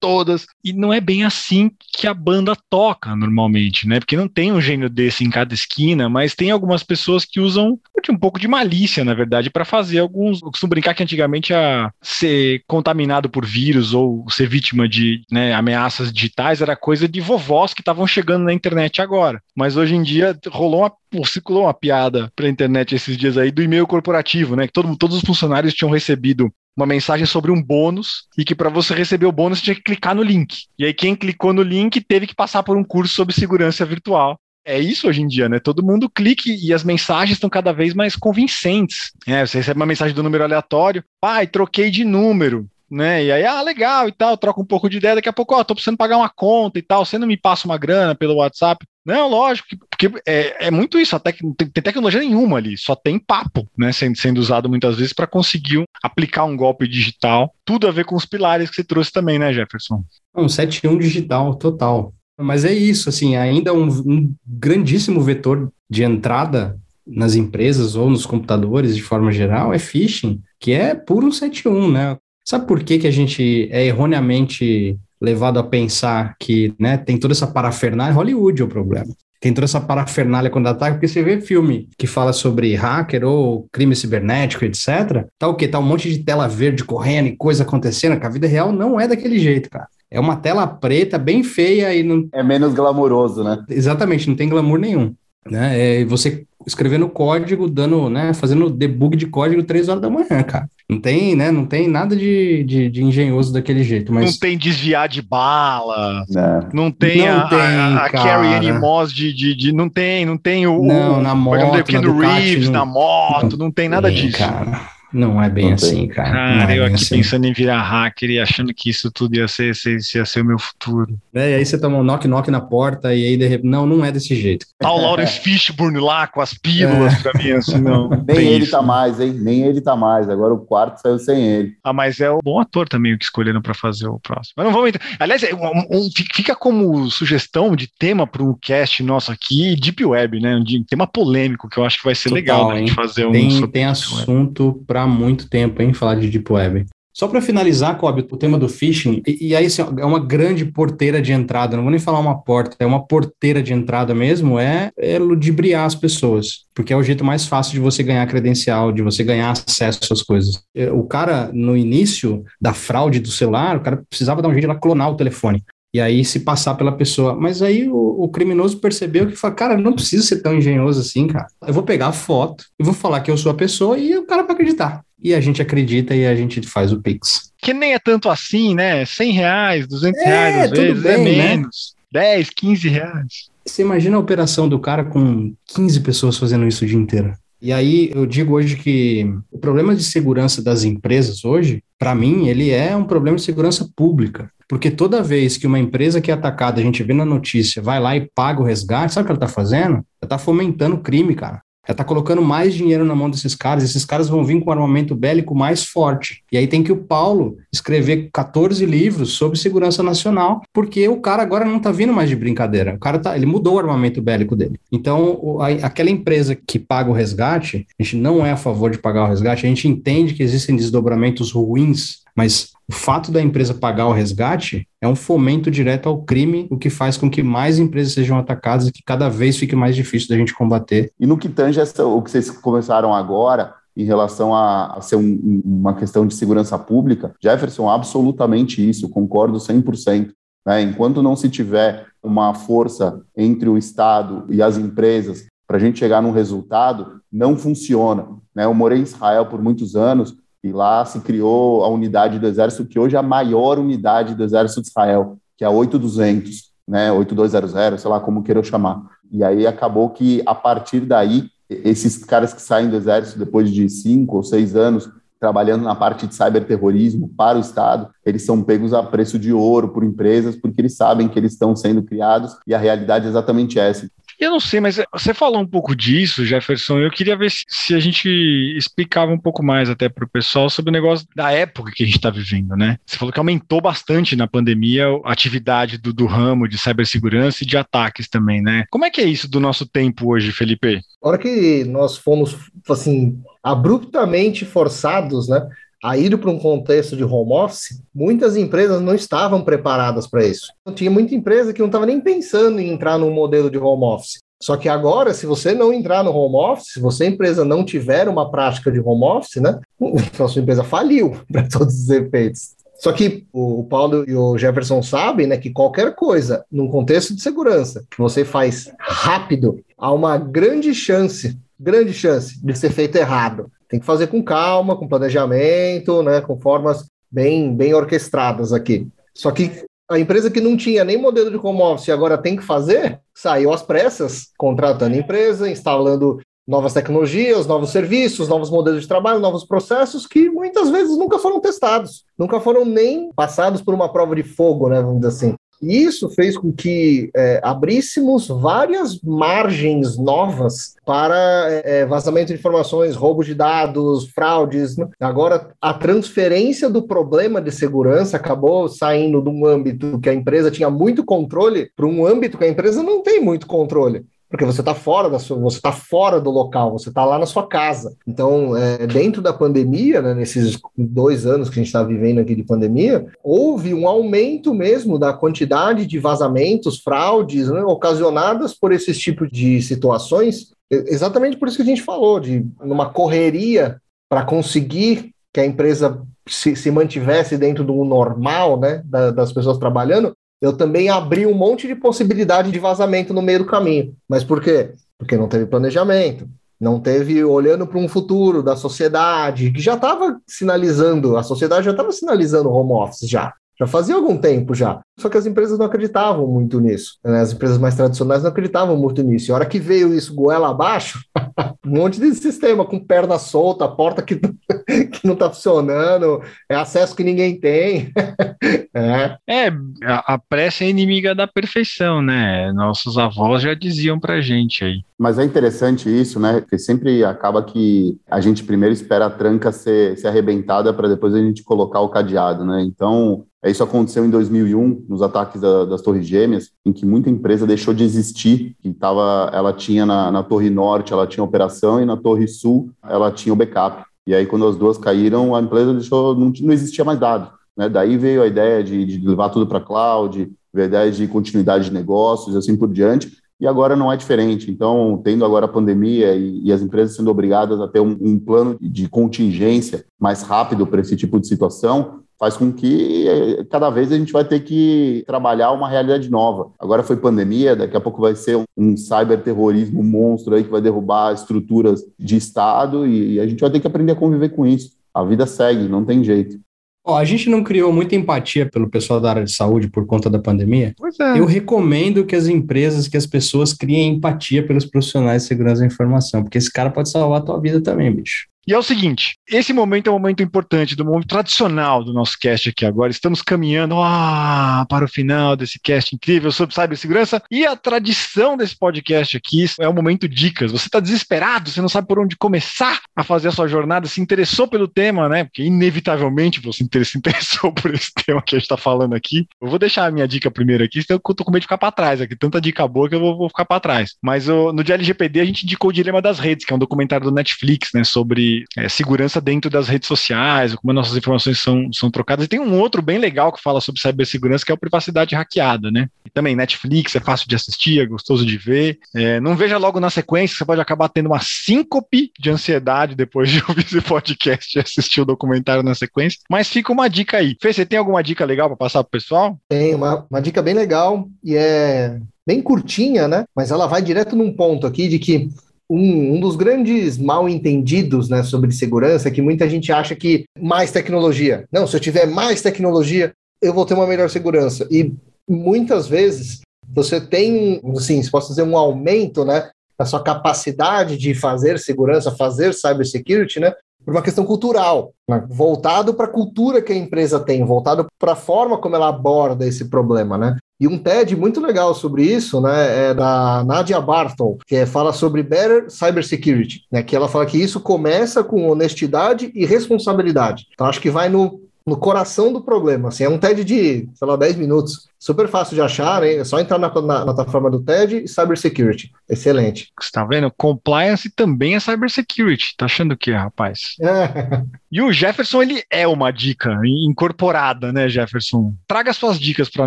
todas. E não é bem assim que a banda toca normalmente, né? Porque não tem um gênio desse em cada esquina, mas tem algumas pessoas que usam um pouco de malícia, na verdade, para fazer alguns. Eu costumo brincar que antigamente a ser contaminado por vírus ou ser vítima de né, ameaças digitais era coisa de vovós que estavam chegando na internet agora. Mas hoje em dia rolou uma, circulou uma piada pela internet esses dias aí do e-mail corporativo, né? Que todo, todos os funcionários tinham recebido uma mensagem sobre um bônus e que para você receber o bônus tinha que clicar no link. E aí quem clicou no link teve que passar por um curso sobre segurança virtual. É isso hoje em dia, né? Todo mundo clique e as mensagens estão cada vez mais convincentes. É, você recebe uma mensagem do número aleatório, pai, troquei de número né? E aí, ah, legal e tal, troca um pouco de ideia, daqui a pouco, ó, tô precisando pagar uma conta e tal, você não me passa uma grana pelo WhatsApp. Não, lógico, porque é, é muito isso, até tem, tem tecnologia nenhuma ali, só tem papo, né, sendo, sendo usado muitas vezes para conseguir aplicar um golpe digital, tudo a ver com os pilares que você trouxe também, né, Jefferson? Um 7-1 digital, total. Mas é isso, assim, ainda um, um grandíssimo vetor de entrada nas empresas ou nos computadores de forma geral é phishing, que é puro 71, né? Sabe por que, que a gente é erroneamente levado a pensar que né, tem toda essa parafernália? Hollywood é o problema. Tem toda essa parafernália quando ataca, porque você vê filme que fala sobre hacker ou crime cibernético, etc. Tá o quê? Tá um monte de tela verde correndo e coisa acontecendo, que a vida real não é daquele jeito, cara. É uma tela preta, bem feia e não. É menos glamouroso, né? Exatamente, não tem glamour nenhum. Né? É você escrevendo código, dando, né, fazendo debug de código três horas da manhã, cara. Não tem, né? Não tem nada de, de, de engenhoso daquele jeito. Mas... Não tem desviar de bala. Não, não tem Não a, tem, a, a. Carrie Ann Moss de, de, de. Não tem, não tem o. Não, na o- moto, o na Keanu Ducati, Reeves não- na moto, não, tem nada É, disso. Cara, não é bem Não assim, tem. cara. Cara, Não é eu aqui assim. pensando em virar hacker e achando que isso tudo ia ser, ia ser o meu futuro. É, e aí você toma um knock-knock na porta e aí de repente. Não, não é desse jeito. Tá o Lawrence Fishburne lá com as pílulas pra mim, assim, não. Nem tem ele isso. tá mais, hein? Nem ele tá mais. Agora o quarto saiu sem ele. Ah, mas é o bom ator também o que escolheram pra fazer o próximo. Mas não vamos entrar. Aliás, é um- um- fica como sugestão de tema para um cast nosso aqui, Deep Web, né? Um de- tema polêmico que eu acho que vai ser Total, legal da gente hein? fazer um Tem, sobre tem Deep Web. assunto para muito tempo, hein? Falar de Deep Web. Só para finalizar, Kobe, o tema do phishing, e, e aí assim, é uma grande porteira de entrada, não vou nem falar uma porta, é uma porteira de entrada mesmo, é, é ludibriar as pessoas, porque é o jeito mais fácil de você ganhar credencial, de você ganhar acesso às coisas. É, O cara, no início da fraude do celular, o cara precisava dar um jeito de clonar o telefone. E aí se passar pela pessoa. Mas aí o, o criminoso percebeu que fala, cara, não precisa ser tão engenhoso assim, cara. Eu vou pegar a foto e vou falar que eu sou a pessoa e o cara vai acreditar. E a gente acredita e a gente faz o Pix. Que nem é tanto assim, né? 100 reais, 200 É, reais, às tudo vezes, é bem, né? menos. 10, 15 reais. Você imagina a operação do cara com 15 pessoas fazendo isso o dia inteiro. E aí eu digo hoje que o problema de segurança das empresas hoje, para mim, ele é um problema de segurança pública. Porque toda vez que uma empresa que é atacada, a gente vê na notícia, vai lá e paga o resgate, sabe o que ela está fazendo? Ela está fomentando crime, cara. Ela está colocando mais dinheiro na mão desses caras, esses caras vão vir com um armamento bélico mais forte. E aí tem que o Paulo escrever 14 livros sobre segurança nacional, porque o cara agora não está vindo mais de brincadeira. O cara tá, ele mudou o armamento bélico dele. Então, a- aquela empresa que paga o resgate, a gente não é a favor de pagar o resgate, a gente entende que existem desdobramentos ruins, mas o fato da empresa pagar o resgate é um fomento direto ao crime, o que faz com que mais empresas sejam atacadas e que cada vez fique mais difícil da gente combater. E no que tange essa, o que vocês começaram agora, em relação a, a ser um- um- uma questão de segurança pública, Jefferson, absolutamente isso, concordo 100%. Né? Enquanto não se tiver uma força entre o Estado e as empresas para a gente chegar num resultado, não funciona. Né? Eu morei em Israel por muitos anos e lá se criou a unidade do Exército, que hoje é a maior unidade do Exército de Israel, que é a 8200, né? 8200, sei lá como queiram chamar. E aí acabou que, a partir daí, esses caras que saem do Exército depois de cinco ou seis anos trabalhando na parte de cyberterrorismo para o Estado, eles são pegos a preço de ouro por empresas, porque eles sabem que eles estão sendo criados e a realidade é exatamente essa. Eu não sei, mas você falou um pouco disso, Jefferson. Eu queria ver se, se a gente explicava um pouco mais até para o pessoal sobre o negócio da época que a gente está vivendo, né? Você falou que aumentou bastante na pandemia a atividade do, do ramo de cibersegurança e de ataques também, né? Como é que é isso do nosso tempo hoje, Felipe? A hora que nós fomos, assim, abruptamente forçados, né, a ir para um contexto de home office, muitas empresas não estavam preparadas para isso. Então, tinha muita empresa que não estava nem pensando em entrar num modelo de home office. Só que agora, se você não entrar no home office, se você, empresa, não tiver uma prática de home office, né, a sua empresa faliu para todos os efeitos. Só que o Paulo e o Jefferson sabem né, que qualquer coisa, num contexto de segurança, que você faz rápido, há uma grande chance, grande chance de ser feito errado. Tem que fazer com calma, com planejamento, né, com formas bem, bem orquestradas aqui. Só que a empresa que não tinha nem modelo de home office agora tem que fazer, saiu às pressas, contratando empresa, instalando novas tecnologias, novos serviços, novos modelos de trabalho, novos processos que muitas vezes nunca foram testados, nunca foram nem passados por uma prova de fogo, né, vamos dizer assim. E isso fez com que é, abríssemos várias margens novas para é, vazamento de informações, roubo de dados, fraudes. Né? Agora, a transferência do problema de segurança acabou saindo de um âmbito que a empresa tinha muito controle para um âmbito que a empresa não tem muito controle porque você está fora da sua, você está fora do local, você está lá na sua casa. Então, é, dentro da pandemia, né, nesses dois anos que a gente está vivendo aqui de pandemia, houve um aumento mesmo da quantidade de vazamentos, fraudes, né, ocasionadas por esses tipos de situações. Exatamente por isso que a gente falou de numa correria para conseguir que a empresa se, se, mantivesse dentro do normal, né, da, das pessoas trabalhando, eu também abri um monte de possibilidade de vazamento no meio do caminho. Mas por quê? Porque não teve planejamento, não teve olhando para um futuro da sociedade, que já estava sinalizando, a sociedade já estava sinalizando home office já. Já fazia algum tempo já. Só que as empresas não acreditavam muito nisso. Né? As empresas mais tradicionais não acreditavam muito nisso. E a hora que veio isso goela abaixo, um monte de sistema com perna solta, porta que, que não está funcionando, é acesso que ninguém tem. é. é, a, pressa é inimiga da perfeição, né? Nossos avós já diziam pra gente aí. Mas é interessante isso, né? Porque sempre acaba que a gente primeiro espera a tranca ser, ser arrebentada para depois a gente colocar o cadeado, né? Então, isso aconteceu em 2001, nos ataques da, das Torres Gêmeas, em que muita empresa deixou de existir, que tava, ela tinha na, na Torre Norte, ela tinha operação, e na Torre Sul, ela tinha o backup. E aí, quando as duas caíram, a empresa deixou, não, não existia mais dado. Né? Daí veio a ideia de, de levar tudo para cloud, veio a ideia de continuidade de negócios, assim por diante, e agora não é diferente. Então, tendo agora a pandemia e, e as empresas sendo obrigadas a ter um, um plano de contingência mais rápido para esse tipo de situação, faz com que eh, cada vez a gente vai ter que trabalhar uma realidade nova. Agora foi pandemia, daqui a pouco vai ser um, um cyberterrorismo monstro aí que vai derrubar estruturas de Estado e, e a gente vai ter que aprender a conviver com isso. A vida segue, não tem jeito. Oh, a gente não criou muita empatia pelo pessoal da área de saúde por conta da pandemia. É. Eu recomendo que as empresas, que as pessoas criem empatia pelos profissionais de segurança da informação, porque esse cara pode salvar a tua vida também, bicho. E é o seguinte: esse momento é um momento importante, do momento tradicional do nosso cast aqui agora. Estamos caminhando ah, para o final desse cast incrível sobre cibersegurança. E a tradição desse podcast aqui é o momento dicas. Você está desesperado, você não sabe por onde começar a fazer a sua jornada, se interessou pelo tema, né? Porque inevitavelmente você se interessou por esse tema que a gente está falando aqui. Eu vou deixar a minha dica primeiro aqui, senão eu tô com medo de ficar para trás aqui. Tanta dica boa que eu vou, vou ficar para trás. Mas o, no dia LGPD a gente indicou o Dilema das Redes, que é um documentário do Netflix, né? Sobre é, segurança dentro das redes sociais, como nossas informações são, são trocadas. E tem um outro bem legal que fala sobre cibersegurança, que é o privacidade hackeada, né? E também Netflix é fácil de assistir, é gostoso de ver. É, não veja logo na sequência, você pode acabar tendo uma síncope de ansiedade depois de ouvir esse podcast e assistir o documentário na sequência. Mas fica uma dica aí. Fê, você tem alguma dica legal para passar pro pessoal? Tem, uma, uma dica bem legal e é bem curtinha, né? Mas ela vai direto num ponto aqui de que um, um, dos grandes mal entendidos né, sobre segurança é que muita gente acha que mais tecnologia. Não, se eu tiver mais tecnologia, eu vou ter uma melhor segurança. E muitas vezes você tem, assim, se posso dizer, um aumento né, da sua capacidade de fazer segurança, fazer cybersecurity, né, por uma questão cultural, né, voltado para a cultura que a empresa tem, voltado para a forma como ela aborda esse problema, né? E um TED muito legal sobre isso, né, é da Nadia Barton, que fala sobre Better Cybersecurity, né, que ela fala que isso começa com honestidade e responsabilidade. Então, acho que vai no, no coração do problema. Assim, é um TED de, sei lá, 10 minutos. Super fácil de achar, hein? é só entrar na, na, na plataforma do TED e Cybersecurity. Excelente. Você tá vendo? Compliance também é Cybersecurity. Tá achando o quê, rapaz? É. E o Jefferson, ele é uma dica incorporada, né, Jefferson? Traga suas dicas para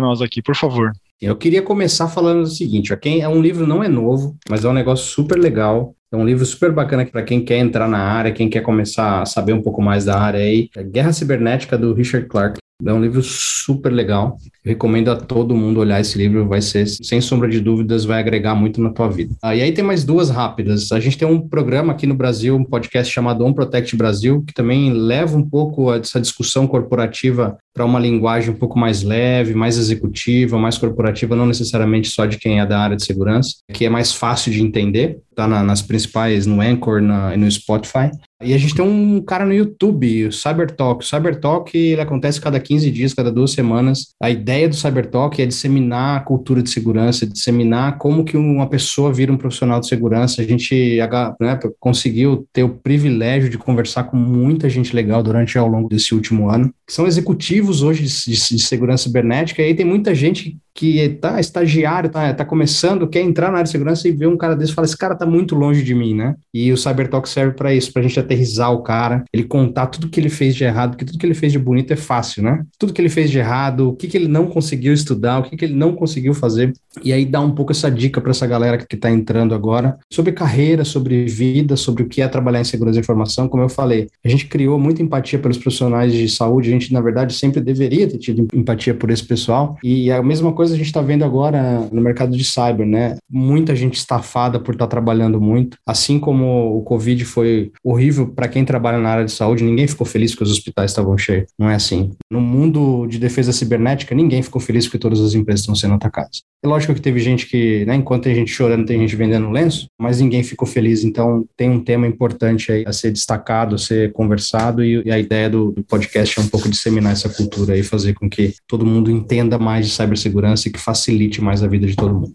nós aqui, por favor. Eu queria começar falando o seguinte: ó, quem é um livro não é novo, mas é um negócio super legal. É um livro super bacana para quem quer entrar na área, quem quer começar a saber um pouco mais da área aí. É Guerra Cibernética do Richard Clark. É um livro super legal. Recomendo a todo mundo olhar esse livro, vai ser, sem sombra de dúvidas, vai agregar muito na tua vida. Ah, e aí tem mais duas rápidas. A gente tem um programa aqui no Brasil, um podcast chamado On Protect Brasil, que também leva um pouco essa discussão corporativa para uma linguagem um pouco mais leve, mais executiva, mais corporativa, não necessariamente só de quem é da área de segurança, que é mais fácil de entender, tá na, nas principais, no Anchor e no Spotify. E a gente tem um cara no YouTube, o Cybertalk. O Cybertalk ele acontece cada 15 dias, cada duas semanas. A ideia do Cybertalk é disseminar a cultura de segurança, disseminar como que uma pessoa vira um profissional de segurança. A gente né, conseguiu ter o privilégio de conversar com muita gente legal durante ao longo desse último ano. São executivos hoje de, de, de segurança cibernética e aí tem muita gente que está estagiário, está tá começando, quer entrar na área de segurança e vê um cara desse e fala: esse cara está muito longe de mim, né? E o Cybertalk serve para isso, para a gente aterrizar o cara, ele contar tudo que ele fez de errado, porque tudo que ele fez de bonito é fácil, né? Tudo que ele fez de errado, o que, que ele não conseguiu estudar, o que, que ele não conseguiu fazer. E aí dá um pouco essa dica para essa galera que está entrando agora sobre carreira, sobre vida, sobre o que é trabalhar em segurança da informação. Como eu falei, a gente criou muita empatia pelos profissionais de saúde, a gente, na verdade, sempre deveria ter tido empatia por esse pessoal. E a mesma coisa coisa a gente está vendo agora no mercado de cyber, né? Muita gente estafada por estar tá trabalhando muito. Assim como o Covid foi horrível para quem trabalha na área de saúde, ninguém ficou feliz que os hospitais estavam cheios. Não é assim. No mundo de defesa cibernética, ninguém ficou feliz que todas as empresas estão sendo atacadas. É lógico que teve gente que, né, enquanto tem gente chorando, tem gente vendendo lenço, mas ninguém ficou feliz. Então, tem um tema importante aí a ser destacado, a ser conversado, e, e a ideia do, do, podcast é um pouco disseminar essa cultura e fazer com que todo mundo entenda mais de cibersegurança e que facilite mais a vida de todo mundo.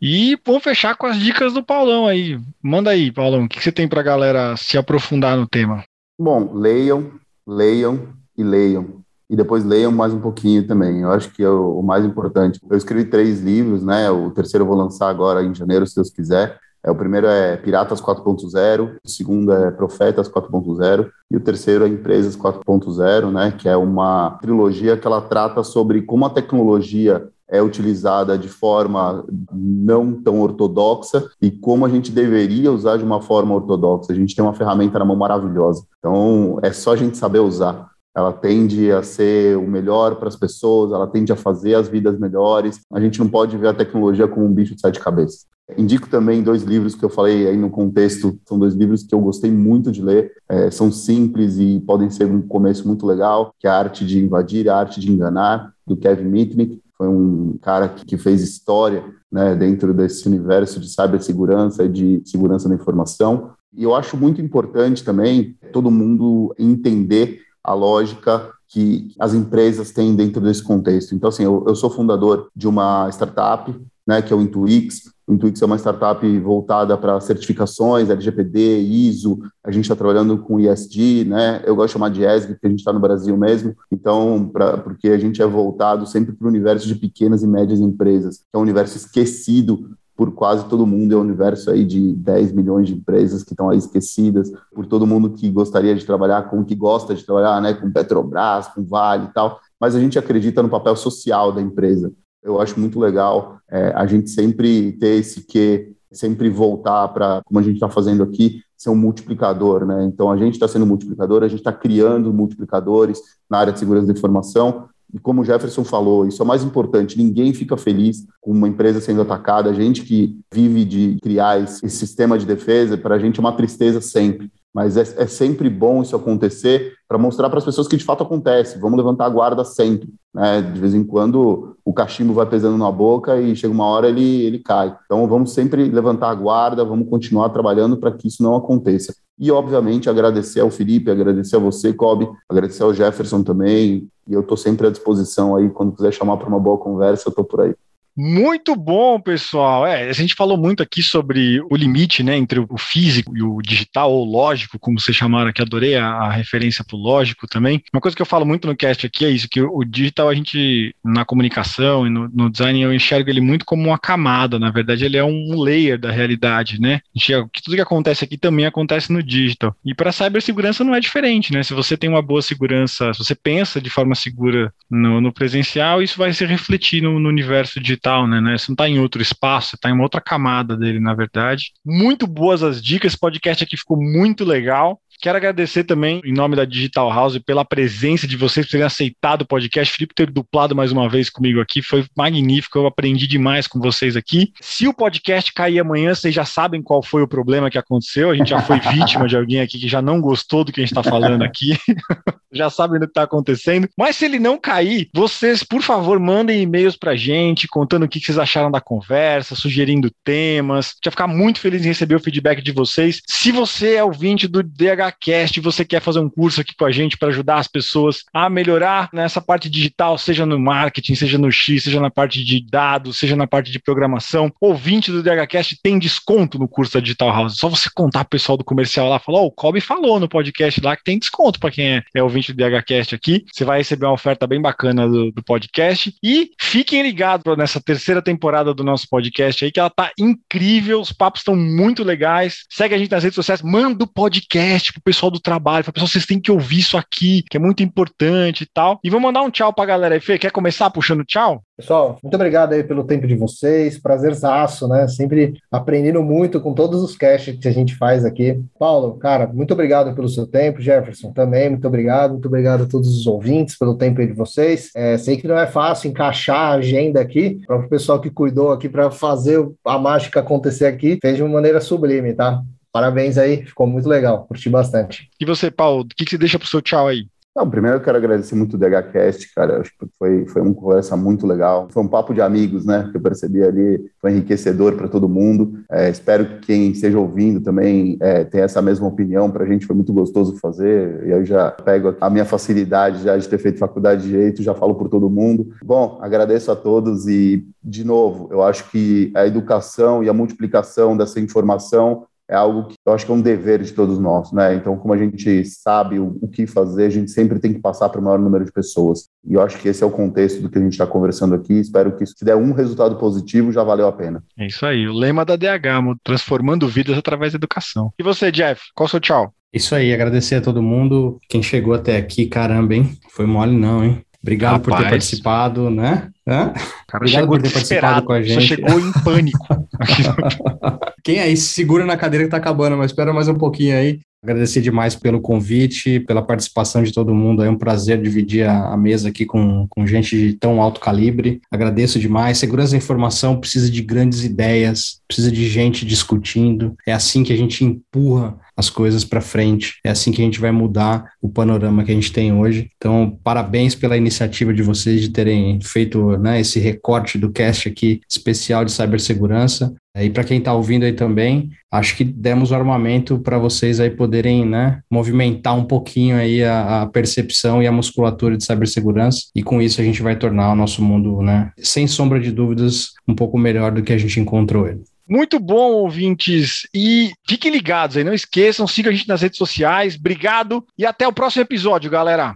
E vamos fechar com as dicas do Paulão aí. Manda aí, Paulão, o que você tem para a galera se aprofundar no tema? Bom, leiam, leiam e leiam e depois leiam mais um pouquinho também. Eu acho que é o, mais importante. Eu escrevi três livros, né? O terceiro eu vou lançar agora em janeiro, se Deus quiser. É, o primeiro é Piratas 4.0, o segundo é Profetas 4.0 e o terceiro é Empresas 4.0, né? Que é uma trilogia que ela trata sobre como a tecnologia é utilizada de forma não tão ortodoxa e como a gente deveria usar de uma forma ortodoxa. A gente tem uma ferramenta na mão maravilhosa. Então, é só a gente saber usar ela tende a ser o melhor para as pessoas, ela tende a fazer as vidas melhores. A gente não pode ver a tecnologia como um bicho de sete cabeças. Indico também dois livros que eu falei aí no contexto, são dois livros que eu gostei muito de ler, é, são simples e podem ser um começo muito legal, que é A Arte de Invadir A Arte de Enganar, do Kevin Mitnick, foi um cara que fez história né, dentro desse universo de cibersegurança e de segurança da informação. E eu acho muito importante também todo mundo entender a lógica que as empresas têm dentro desse contexto. Então, assim, eu, eu sou fundador de uma startup, né, que é o Intuix. O Intuix é uma startup voltada para certificações, LGPD, ISO. A gente está trabalhando com ISD, né? Eu gosto de chamar de ESG, porque a gente está no Brasil mesmo. Então, pra, porque a gente é voltado sempre para o universo de pequenas e médias empresas, que é um universo esquecido por quase todo mundo, é um universo aí de 10 milhões de empresas que estão aí esquecidas, por todo mundo que gostaria de trabalhar com, que gosta de trabalhar, né, com Petrobras, com Vale e tal, mas a gente acredita no papel social da empresa. Eu acho muito legal é, a gente sempre ter esse que, sempre voltar para, como a gente está fazendo aqui, ser um multiplicador, né? Então a gente está sendo multiplicador, a gente está criando multiplicadores na área de segurança da informação, e como o Jefferson falou, isso é o mais importante: ninguém fica feliz com uma empresa sendo atacada. A gente que vive de criar esse, sistema de defesa, para a gente é uma tristeza sempre. Mas é, é sempre bom isso acontecer para mostrar para as pessoas que de fato acontece. Vamos levantar a guarda sempre. Né? De vez em quando o cachimbo vai pesando na boca e chega uma hora ele, ele cai. Então vamos sempre levantar a guarda, vamos continuar trabalhando para que isso não aconteça. E, obviamente, agradecer ao Felipe, agradecer a você, Kobe, agradecer ao Jefferson também. E eu estou sempre à disposição aí, quando quiser chamar para uma boa conversa, eu estou por aí. Muito bom, pessoal. É, a gente falou muito aqui sobre o limite, né, entre o físico e o digital ou lógico, como vocês chamaram aqui, adorei a, a referência para o lógico também. Uma coisa que eu falo muito no cast aqui é isso, que o, digital a gente, na comunicação e no, no, design, eu enxergo ele muito como uma camada, na verdade ele é um layer da realidade, né? Enxergo que tudo que acontece aqui também acontece no digital. E para cibersegurança não é diferente, né? Se você tem uma boa segurança, se você pensa de forma segura no, no presencial, isso vai se refletir no, no universo digital né, né? Você não está em outro espaço, você está em uma outra camada dele, na verdade. Muito boas as dicas, esse podcast aqui ficou muito legal. Quero agradecer também, em nome da Digital House, pela presença de vocês, por terem aceitado o podcast. Felipe ter duplado mais uma vez comigo aqui, foi magnífico. Eu aprendi demais com vocês aqui. Se o podcast cair amanhã, vocês já sabem qual foi o problema que aconteceu. A gente já foi vítima de alguém aqui que já não gostou do que a gente está falando aqui. já sabem do que está acontecendo. Mas se ele não cair, vocês, por favor, mandem e-mails pra gente, contando o que vocês acharam da conversa, sugerindo temas. Já ficar muito feliz em receber o feedback de vocês. Se você é ouvinte do DHCast e você quer fazer um curso aqui com a gente para ajudar as pessoas a melhorar nessa parte digital, seja no marketing, seja no X, seja na parte de dados, seja na parte de programação, ouvinte do DHCast tem desconto no curso da Digital House. Só você contar pro pessoal do comercial lá, falar, oh, o Kobe falou no podcast lá que tem desconto para quem é, é ouvinte do DHCast aqui. Você vai receber uma oferta bem bacana do, do podcast. E fiquem ligados nessa terceira temporada do nosso podcast aí, que ela tá incrível, os papos estão muito legais. Segue a gente nas redes sociais, manda o podcast pro pessoal do trabalho, fala, pessoal, vocês têm que ouvir isso aqui, que é muito importante e tal. E vou mandar um tchau pra galera aí. Fê, quer começar puxando tchau? Pessoal, muito obrigado aí pelo tempo de vocês, prazerzaço, né? Sempre aprendendo muito com todos os casts que a gente faz aqui. Paulo, cara, muito obrigado pelo seu tempo, Jefferson também, muito obrigado, muito obrigado a todos os ouvintes pelo tempo aí de vocês. É, sei que não é fácil encaixar a agenda aqui, para o pessoal que cuidou aqui para fazer a mágica acontecer aqui, fez de uma maneira sublime, tá? Parabéns aí, ficou muito legal, curti bastante. E você, Paulo, o que, que você deixa pro seu tchau aí? Não, primeiro eu quero agradecer muito o DHCast, cara. Acho que foi, foi uma conversa muito legal. Foi um papo de amigos, né? Que eu percebi ali. Foi enriquecedor para todo mundo. É, espero que quem esteja ouvindo também é, tenha essa mesma opinião. Para a gente foi muito gostoso fazer. E eu já pego a minha facilidade já de ter feito faculdade de Direito, já falo por todo mundo. Bom, agradeço a todos e, de novo, eu acho que a educação e a multiplicação dessa informação é algo que eu acho que é um dever de todos nós, né? Então, como a gente sabe o, o que fazer, a gente sempre tem que passar para o maior número de pessoas. E eu acho que esse é o contexto do que a gente está conversando aqui. Espero que se der um resultado positivo, já valeu a pena. É isso aí, o lema da DH, transformando vidas através da educação. E você, Jeff, qual o seu tchau? Isso aí, agradecer a todo mundo, quem chegou até aqui, caramba, hein? Foi mole não, hein? Obrigado Rapaz. por ter participado, né? Hã? Cara, Obrigado por ter participado com a gente. Você chegou em pânico. Quem aí se segura na cadeira que tá acabando, mas espera mais um pouquinho aí. Agradecer demais pelo convite, pela participação de todo mundo. É um prazer dividir a, a, mesa aqui com, com gente de tão alto calibre. Agradeço demais. Segurança da informação precisa de grandes ideias, precisa de gente discutindo. É assim que a gente empurra as coisas para frente. É assim que a gente vai mudar o panorama que a gente tem hoje. Então, parabéns pela iniciativa de vocês de terem feito né, esse recorte do cast aqui especial de cibersegurança. E para quem está ouvindo aí também, acho que demos o armamento para vocês aí poderem né, movimentar um pouquinho aí a, a, percepção e a musculatura de cibersegurança. E com isso a gente vai tornar o nosso mundo, né, sem sombra de dúvidas, um pouco melhor do que a gente encontrou ele. Muito bom, ouvintes. E fiquem ligados aí, não esqueçam, sigam a gente nas redes sociais. Obrigado e até o próximo episódio, galera.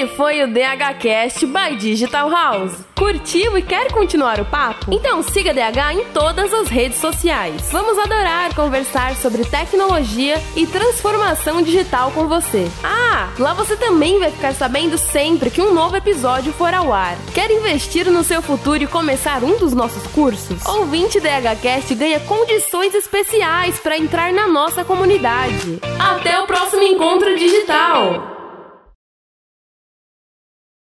Esse foi o DHCast by Digital House. Curtiu e quer continuar o papo? Então siga DH em todas as redes sociais. Vamos adorar conversar sobre tecnologia e transformação digital com você. Ah, lá você também vai ficar sabendo sempre que um novo episódio for ao ar. Quer investir no seu futuro e começar um dos nossos cursos? Ouvinte DHCast ganha condições especiais para entrar na nossa comunidade. Até o próximo encontro digital!